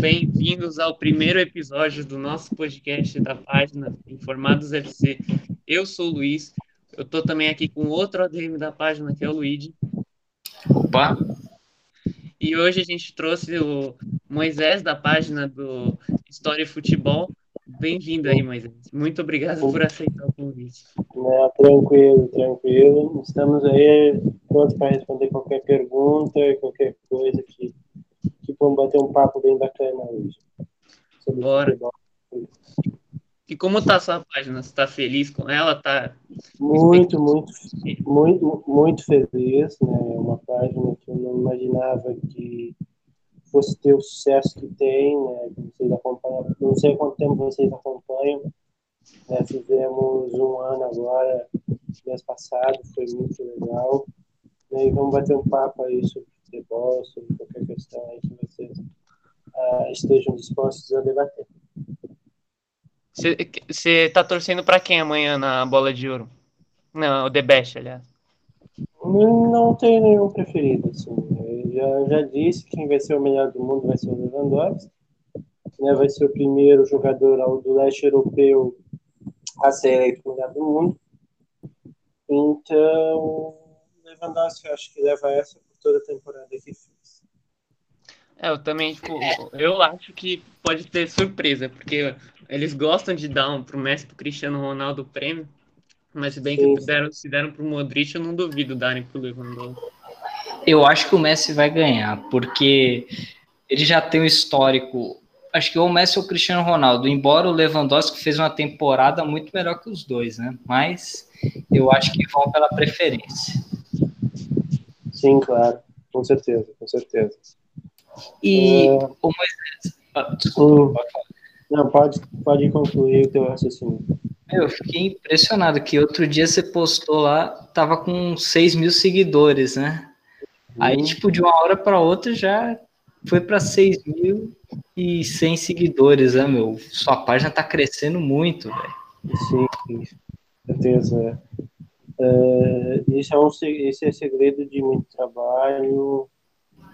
Bem-vindos ao primeiro episódio do nosso podcast da página Informados FC. Eu sou o Luiz, eu tô também aqui com outro ADM da página, que é o Luigi. Opa! E hoje a gente trouxe o Moisés da página do História e Futebol. Bem-vindo aí, Moisés. Muito obrigado por aceitar o convite. É, tranquilo, tranquilo. Estamos aí prontos para responder qualquer pergunta, qualquer coisa que vamos bater um papo bem bacana hoje. Bora. E como tá a sua página? Você está feliz com ela? Tá muito, muito, muito, muito feliz, né? É uma página que eu não imaginava que fosse ter o sucesso que tem, né? Vocês acompanham, não sei quanto tempo vocês acompanham, né? Fizemos um ano agora, mês passado, foi muito legal. Né? E vamos bater um papo aí sobre futebol, sobre qualquer questão aí que vocês uh, estejam dispostos a debater. Você tá torcendo para quem amanhã na bola de ouro? Não, o The Best, aliás. Não, não tenho nenhum preferido, assim. Eu já, já disse que quem vai ser o melhor do mundo vai ser o Lewandowski. Né, vai ser o primeiro jogador do leste europeu a ser eleito o melhor do mundo. Então, Lewandowski eu acho que leva essa toda a temporada que fez. É, eu também, tipo, eu acho que pode ter surpresa, porque eles gostam de dar um, pro Messi pro Cristiano Ronaldo o prêmio, mas bem que deram, se deram pro Modric, eu não duvido darem pro Lewandowski. Eu acho que o Messi vai ganhar, porque ele já tem um histórico. Acho que ou o Messi ou o Cristiano Ronaldo, embora o Lewandowski fez uma temporada muito melhor que os dois, né? Mas eu acho que vão pela preferência. Sim, claro, com certeza, com certeza. E é... o Moisés. Ah, desculpa, pode falar. Não, pode, pode concluir o teu raciocínio. Eu fiquei impressionado que outro dia você postou lá, tava com 6 mil seguidores, né? Uhum. Aí, tipo, de uma hora para outra já foi para 6 mil e 100 seguidores, né, meu? Sua página tá crescendo muito, velho. Sim, com certeza. Uh, isso, é um, esse é segredo de muito trabalho,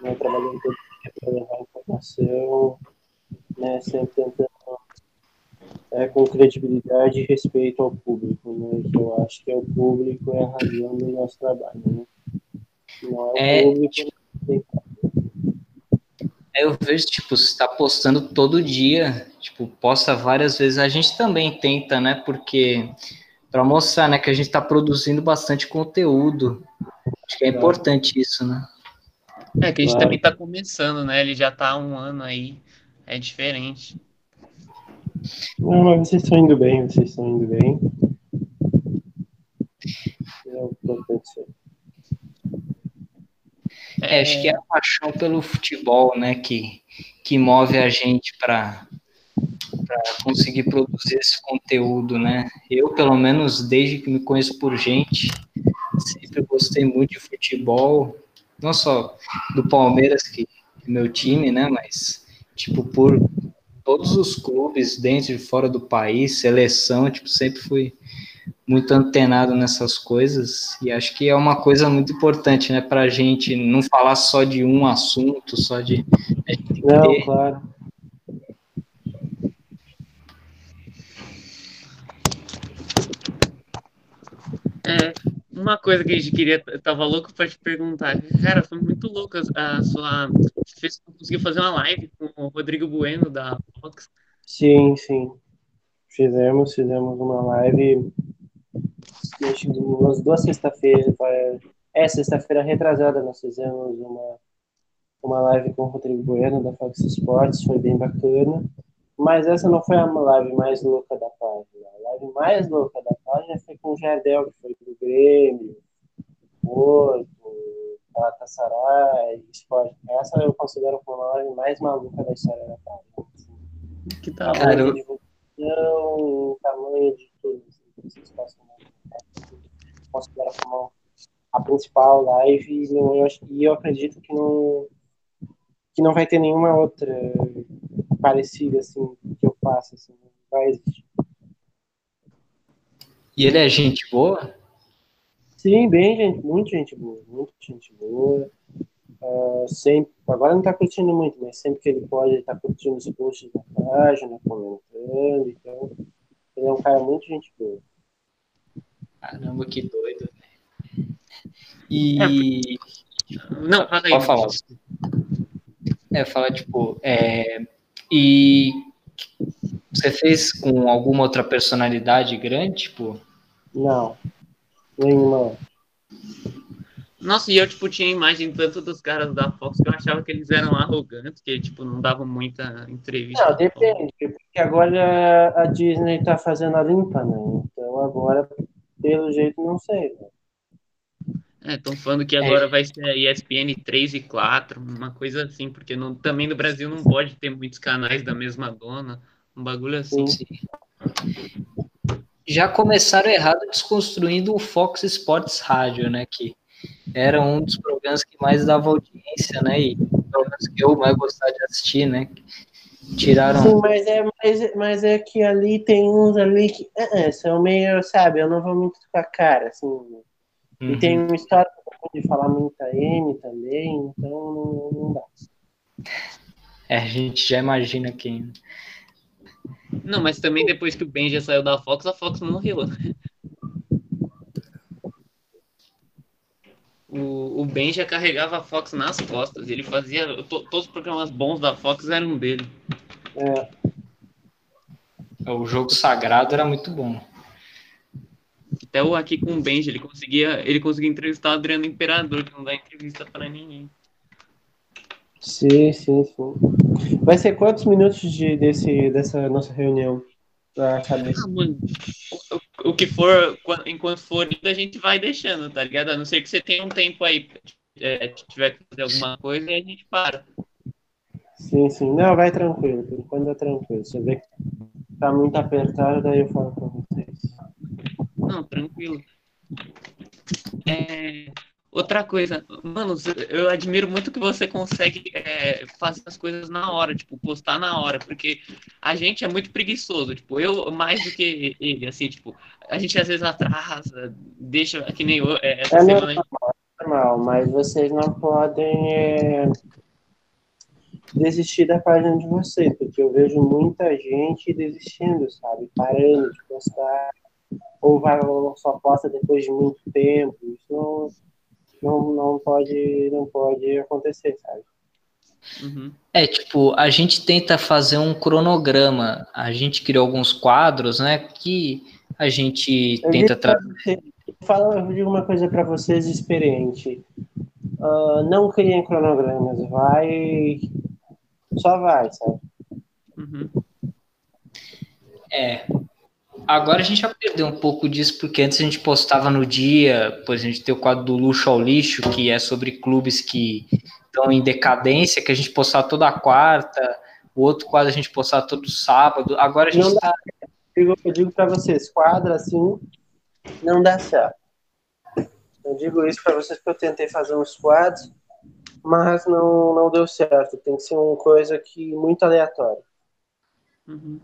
né, trabalhando todo dia para levar informação, né, sempre tentando é, com credibilidade e respeito ao público, né? Que eu acho que é o público é a razão do nosso trabalho, né? Não é o é, público. Tipo, é, eu vejo, tipo, você está postando todo dia, tipo, posta várias vezes. A gente também tenta, né? Porque para mostrar, né, que a gente está produzindo bastante conteúdo. Acho que é importante isso, né? É que a gente claro. também está começando, né? Ele já está há um ano aí, é diferente. Não, mas vocês estão indo bem, vocês estão indo bem. É o que é, acho que é a paixão pelo futebol, né, que, que move a gente para conseguir produzir esse conteúdo, né? Eu, pelo menos, desde que me conheço por gente, sempre gostei muito de futebol, não só do Palmeiras, que é meu time, né, mas, tipo, por todos os clubes dentro e fora do país, seleção, tipo, sempre fui muito antenado nessas coisas e acho que é uma coisa muito importante, né, para a gente não falar só de um assunto, só de. Não, ter... claro. É, uma coisa que a gente queria, tava louco para te perguntar, cara, foi muito louco a, sua, você conseguiu fazer uma live com o Rodrigo Bueno da Fox. Sim, sim, fizemos, fizemos uma live, umas duas sexta-feiras, é, sexta-feira retrasada nós fizemos uma, uma live com o Rodrigo Bueno da Fox Sports, foi bem bacana, mas essa não foi a live mais louca da página. A live mais louca da página foi com o Jardel, que foi do Grêmio, Porto, Galatasaray, Sport. Essa eu considero como a live mais maluca da história da página. Que da hora. divulgação, tamanho de tudo. Assim, possam considerar como a principal live. E eu, e eu acredito que não, que não vai ter nenhuma outra parecida assim que eu faço, assim, não vai existir. E ele é gente boa? Sim, bem gente, muito gente boa, muito gente boa. Uh, sempre, agora não está curtindo muito, mas sempre que ele pode, ele está curtindo os posts da página, comentando, então ele é um cara muito gente boa. Caramba, que doido. E. Não, fala aí. Pode falar. É, fala, tipo, é... e você fez com alguma outra personalidade grande, tipo? Não, nenhuma. Nossa, e eu, tipo, tinha imagem tanto dos caras da Fox que eu achava que eles eram arrogantes, que, tipo, não davam muita entrevista. Não, depende, porque agora a Disney tá fazendo a limpa, né? Então agora, pelo jeito, não sei, né? É, estão falando que agora é. vai ser a ESPN 3 e 4, uma coisa assim, porque não, também no Brasil não pode ter muitos canais da mesma dona, um bagulho assim. Sim. Já começaram errado desconstruindo o Fox Sports Rádio, né, que era um dos programas que mais dava audiência, né, e pelo menos que eu mais gostava de assistir, né, tiraram... Sim, mas é, mas, mas é que ali tem uns ali que uh, são meio, sabe, eu não vou muito com a cara, assim, Uhum. E tem uma história de falar muita M também, então não, não dá. É, a gente já imagina quem. Não, mas também depois que o Ben já saiu da Fox, a Fox morreu. O, o Ben já carregava a Fox nas costas. Ele fazia. To, todos os programas bons da Fox eram dele. É. O jogo sagrado era muito bom. Até o aqui com o Benji, ele conseguia, ele conseguia entrevistar o Adriano Imperador, que não dá entrevista para ninguém. Sim, sim, sim. Vai ser quantos minutos de, desse, dessa nossa reunião? Ah, mano, o, o, que for, enquanto for, a gente vai deixando, tá ligado? A não ser que você tenha um tempo aí, é, tiver que fazer alguma coisa, e a gente para. Sim, sim. Não, vai tranquilo, por enquanto é tranquilo. Se vê que tá muito apertado, daí eu falo pra vocês. Não, tranquilo. É, outra coisa, mano, eu admiro muito que você consegue é, fazer as coisas na hora, tipo, postar na hora, porque a gente é muito preguiçoso, tipo, eu mais do que ele, assim, tipo, a gente às vezes atrasa, deixa, que nem eu, é, essa é semana. Normal, é normal, mas vocês não podem é, desistir da página de vocês, porque eu vejo muita gente desistindo, sabe, parando de postar ou vai ou só posta depois de muito tempo. Isso não, não, não pode não pode acontecer, sabe? Uhum. É, tipo, a gente tenta fazer um cronograma. A gente criou alguns quadros, né, que a gente eu tenta trazer. Fala, eu digo uma coisa para vocês experiente. Uh, não criem cronogramas, vai só vai, sabe? Uhum. É, Agora a gente já perdeu um pouco disso, porque antes a gente postava no dia, por exemplo, a gente tem o quadro do Luxo ao Lixo, que é sobre clubes que estão em decadência, que a gente postava toda quarta, o outro quadro a gente postava todo sábado. Agora a gente está. Eu digo para vocês, quadro assim não dá certo. Eu digo isso para vocês porque eu tentei fazer uns quadros, mas não, não deu certo. Tem que ser uma coisa que muito aleatória. Uhum.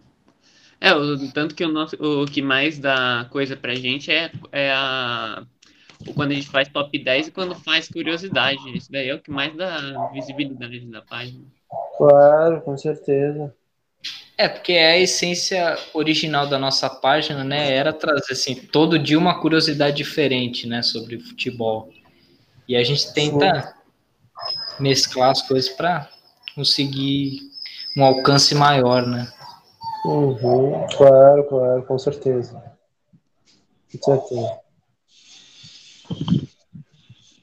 É, o, tanto que o, nosso, o que mais dá coisa pra gente é, é a. Quando a gente faz top 10 e quando faz curiosidade. Isso daí é o que mais dá visibilidade da página. Claro, com certeza. É, porque é a essência original da nossa página, né? Era trazer, assim, todo dia uma curiosidade diferente, né? Sobre futebol. E a gente tenta Sim. mesclar as coisas para conseguir um alcance maior, né? Uhum, claro, claro, com certeza. Com certeza.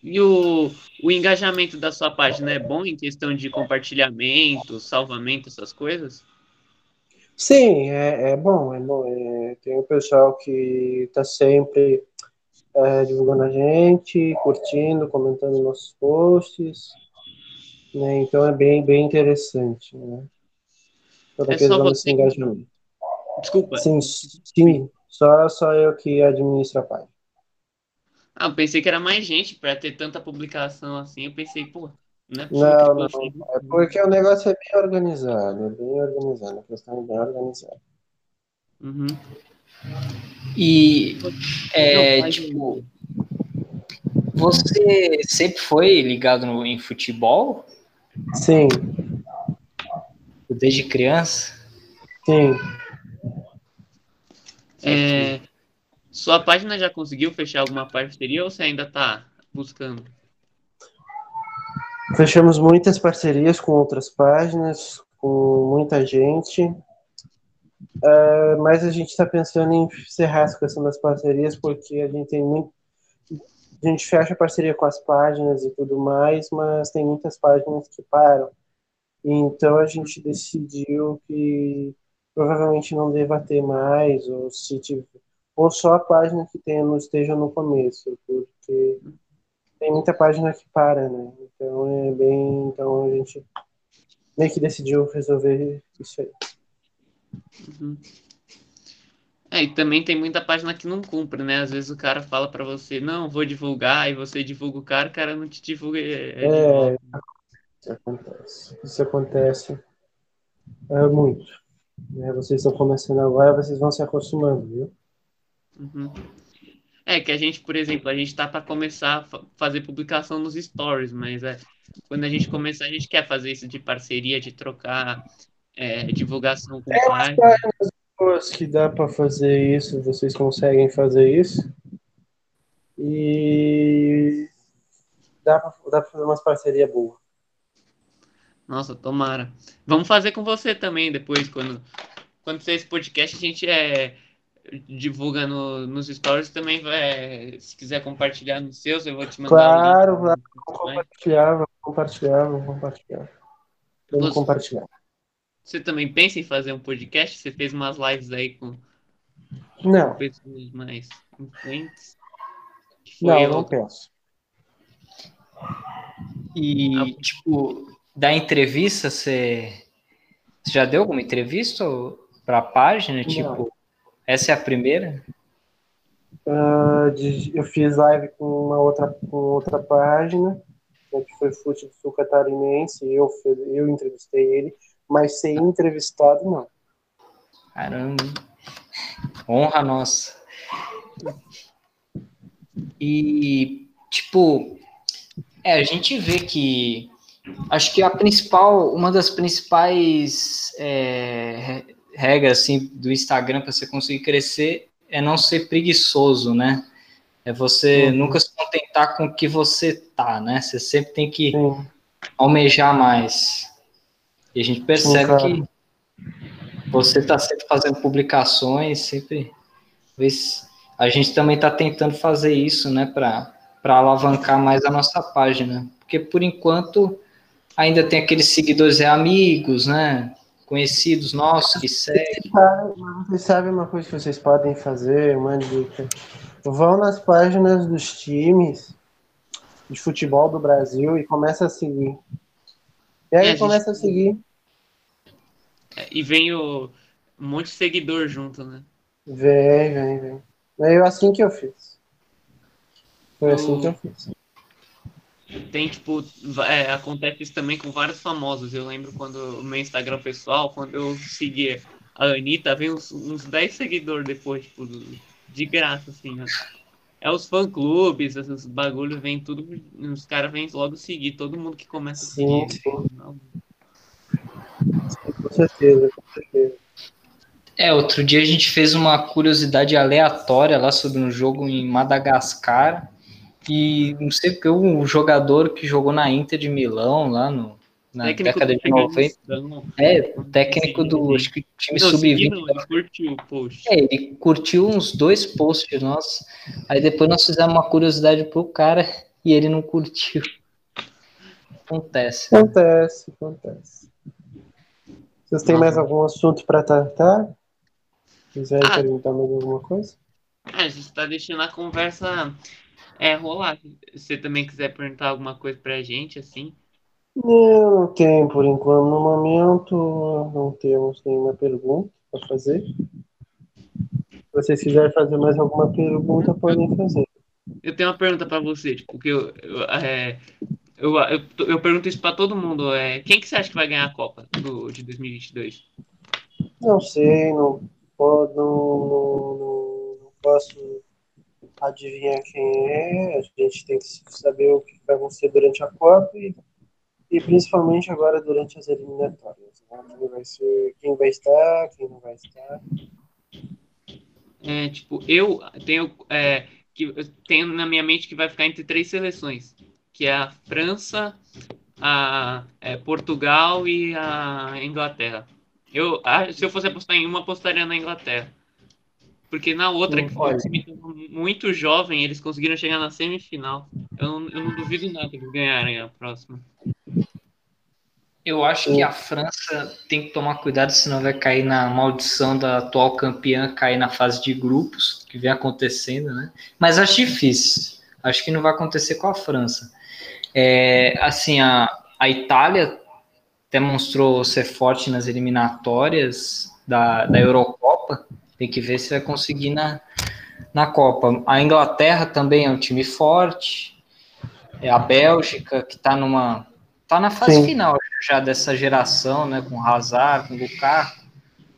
E o, o engajamento da sua página é bom em questão de compartilhamento, salvamento, essas coisas? Sim, é, é bom, é bom. É, tem o pessoal que está sempre é, divulgando a gente, curtindo, comentando nossos posts. Né? Então é bem, bem interessante. Né? Toda é só você. Engajamento. Desculpa. Sim, sim. Só, só eu que administro a página. Ah, eu pensei que era mais gente para ter tanta publicação assim. Eu pensei, pô, não é Não, não. É porque o negócio é bem organizado. É bem organizado. A questão é bem organizada. Uhum. E, é, tipo, Você sempre foi ligado no, em futebol? Sim. Desde criança? Sim. É, sua página já conseguiu fechar alguma parceria ou você ainda está buscando? Fechamos muitas parcerias com outras páginas, com muita gente, uh, mas a gente está pensando em encerrar essa questão das parcerias porque a gente tem muito. A gente fecha parceria com as páginas e tudo mais, mas tem muitas páginas que param. Então a gente decidiu que provavelmente não deva ter mais, ou se tiver, ou só a página que tenha, não esteja no começo, porque tem muita página que para, né? Então é bem. Então a gente meio que decidiu resolver isso aí. Uhum. É, e também tem muita página que não cumpre, né? Às vezes o cara fala para você, não, vou divulgar, e você divulga o cara, o cara não te divulga. É, é isso acontece. Isso acontece é, muito. Né? Vocês estão começando agora, vocês vão se acostumando, viu? Uhum. É que a gente, por exemplo, a gente está para começar a fazer publicação nos stories, mas é, quando a gente começar, a gente quer fazer isso de parceria, de trocar é, divulgação com é, páginas. que dá para fazer isso, vocês conseguem fazer isso. E dá para fazer umas parcerias boas. Nossa, tomara. Vamos fazer com você também depois, quando, quando ser esse podcast, a gente é, divulga no, nos stories também. Vai, se quiser compartilhar nos seus, eu vou te mandar. Claro, claro. Vamos compartilhar, vamos compartilhar, vamos compartilhar. Vamos você, compartilhar. Você também pensa em fazer um podcast? Você fez umas lives aí com, não. pessoas mais influentes? Não, eu não penso. E, ah, tipo, da entrevista, você, você já deu alguma entrevista para a página? Tipo, essa é a primeira? Uh, de, eu fiz live com uma outra, com outra página, né, que foi Fute do Sul Catarinense, eu, eu entrevistei ele, mas ser entrevistado, não. Caramba. Honra nossa. E, tipo, é, a gente vê que acho que a principal, uma das principais é, regras assim, do Instagram para você conseguir crescer é não ser preguiçoso, né? É você uhum. nunca se contentar com o que você tá, né? Você sempre tem que Sim. almejar mais. E a gente percebe que você está sempre fazendo publicações, sempre. A gente também está tentando fazer isso, né, para alavancar mais a nossa página. Porque por enquanto ainda tem aqueles seguidores e amigos, né? Conhecidos nossos que seguem. Vocês sabem uma coisa que vocês podem fazer, uma dica. Vão nas páginas dos times de futebol do Brasil e começa a seguir. E aí é, começa a, gente... a seguir. É, e vem o um monte de seguidor junto, né? Vem, vem, vem. É assim que eu fiz. Foi assim que eu fiz. Tem, tipo, é, acontece isso também com vários famosos. Eu lembro quando o meu Instagram pessoal, quando eu seguia a Anitta, vem uns, uns 10 seguidores depois, tipo, de graça, assim, né? É os fã-clubes, esses bagulhos, vem tudo, os caras vêm logo seguir, todo mundo que começa a seguir. Sim, sim. Com certeza, com certeza. É, outro dia a gente fez uma curiosidade aleatória lá sobre um jogo em Madagascar. E não sei porque um jogador que jogou na Inter de Milão, lá no, na técnico década de 90. É, técnico do acho que time sub-20. Ele curtiu o post. É, ele curtiu uns dois posts nossos. Aí depois nós fizemos uma curiosidade pro cara e ele não curtiu. Acontece. Né? Acontece, acontece. Vocês têm mais algum assunto para tratar? Quiserem ah, perguntar mais alguma coisa? É, a gente está deixando a conversa é, rolar. Se você também quiser perguntar alguma coisa pra gente, assim. Não, não tem, por enquanto, no momento, não temos nenhuma pergunta para fazer. Se vocês quiserem fazer mais alguma pergunta, podem fazer. Eu tenho uma pergunta para você, tipo, que eu, eu, é, eu, eu, eu, pergunto isso para todo mundo. É, quem que você acha que vai ganhar a Copa do, de 2022? Não sei, não, não, não, não posso adivinhar quem é, a gente tem que saber o que vai acontecer durante a Copa e, e principalmente agora durante as eliminatórias. Né? Quem, vai ser, quem vai estar, quem não vai estar. É, tipo, eu tenho, é, que, tenho na minha mente que vai ficar entre três seleções, que é a França, a é, Portugal e a Inglaterra. Eu, se eu fosse apostar em uma, apostaria na Inglaterra. Porque na outra, Sim, que foi muito jovem, eles conseguiram chegar na semifinal. Eu não, eu não duvido nada que eles ganharem a próxima. Eu acho que a França tem que tomar cuidado, senão vai cair na maldição da atual campeã, cair na fase de grupos, que vem acontecendo, né? Mas acho difícil. Acho que não vai acontecer com a França. É, assim, a, a Itália até mostrou ser forte nas eliminatórias da, da Eurocopa. Tem que ver se vai conseguir na, na Copa. A Inglaterra também é um time forte. É a Bélgica, que está numa. tá na fase Sim. final já dessa geração, né? Com Hazard, com Lukaku.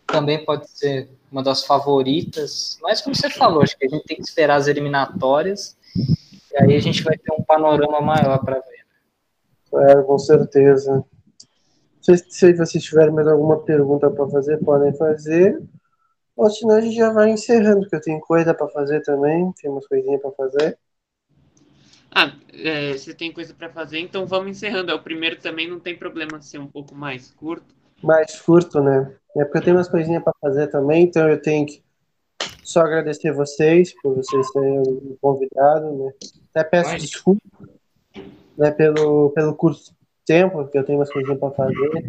Também pode ser uma das favoritas. Mas como você falou, acho que a gente tem que esperar as eliminatórias. E aí a gente vai ter um panorama maior para ver. É, com certeza. Se, se vocês tiverem mais alguma pergunta para fazer, podem fazer. Ou senão a gente já vai encerrando, porque eu tenho coisa para fazer também, tem umas coisinhas para fazer. Ah, é, você tem coisa para fazer, então vamos encerrando. É o primeiro também não tem problema ser um pouco mais curto. Mais curto, né? É porque eu tenho umas coisinhas para fazer também, então eu tenho que só agradecer vocês por vocês terem me convidado, né? Até peço Mas... desculpa né, pelo, pelo curto tempo, porque eu tenho umas coisinhas para fazer.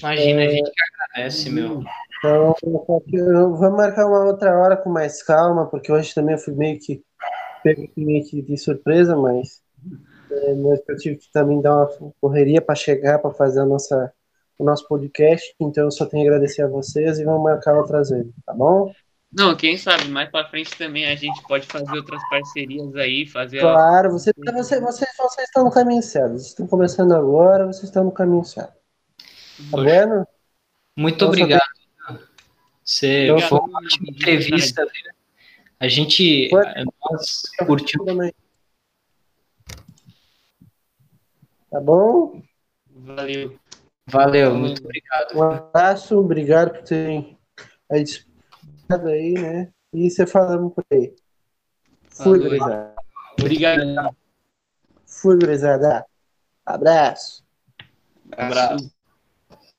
Imagina, é... a gente que agradece, meu. Então, eu vou marcar uma outra hora com mais calma, porque hoje também eu fui meio que pego meio que de surpresa, mas, é, mas eu tive que também dar uma correria para chegar, para fazer a nossa, o nosso podcast, então eu só tenho a agradecer a vocês e vamos marcar outras vezes, tá bom? Não, quem sabe, mais para frente também a gente pode fazer outras parcerias aí, fazer. Claro, você, você, vocês, vocês estão no caminho certo. Vocês estão começando agora, vocês estão no caminho certo. Tá vendo? Muito então, obrigado. Você então, foi uma ótima entrevista. A gente foi. nós curtiu. Tá bom? Valeu. Valeu, muito obrigado. Um abraço, obrigado por terem aí, né? E você falando por aí. Fui, gurizada. Obrigado. Fui, gurizada. Abraço. Abraço.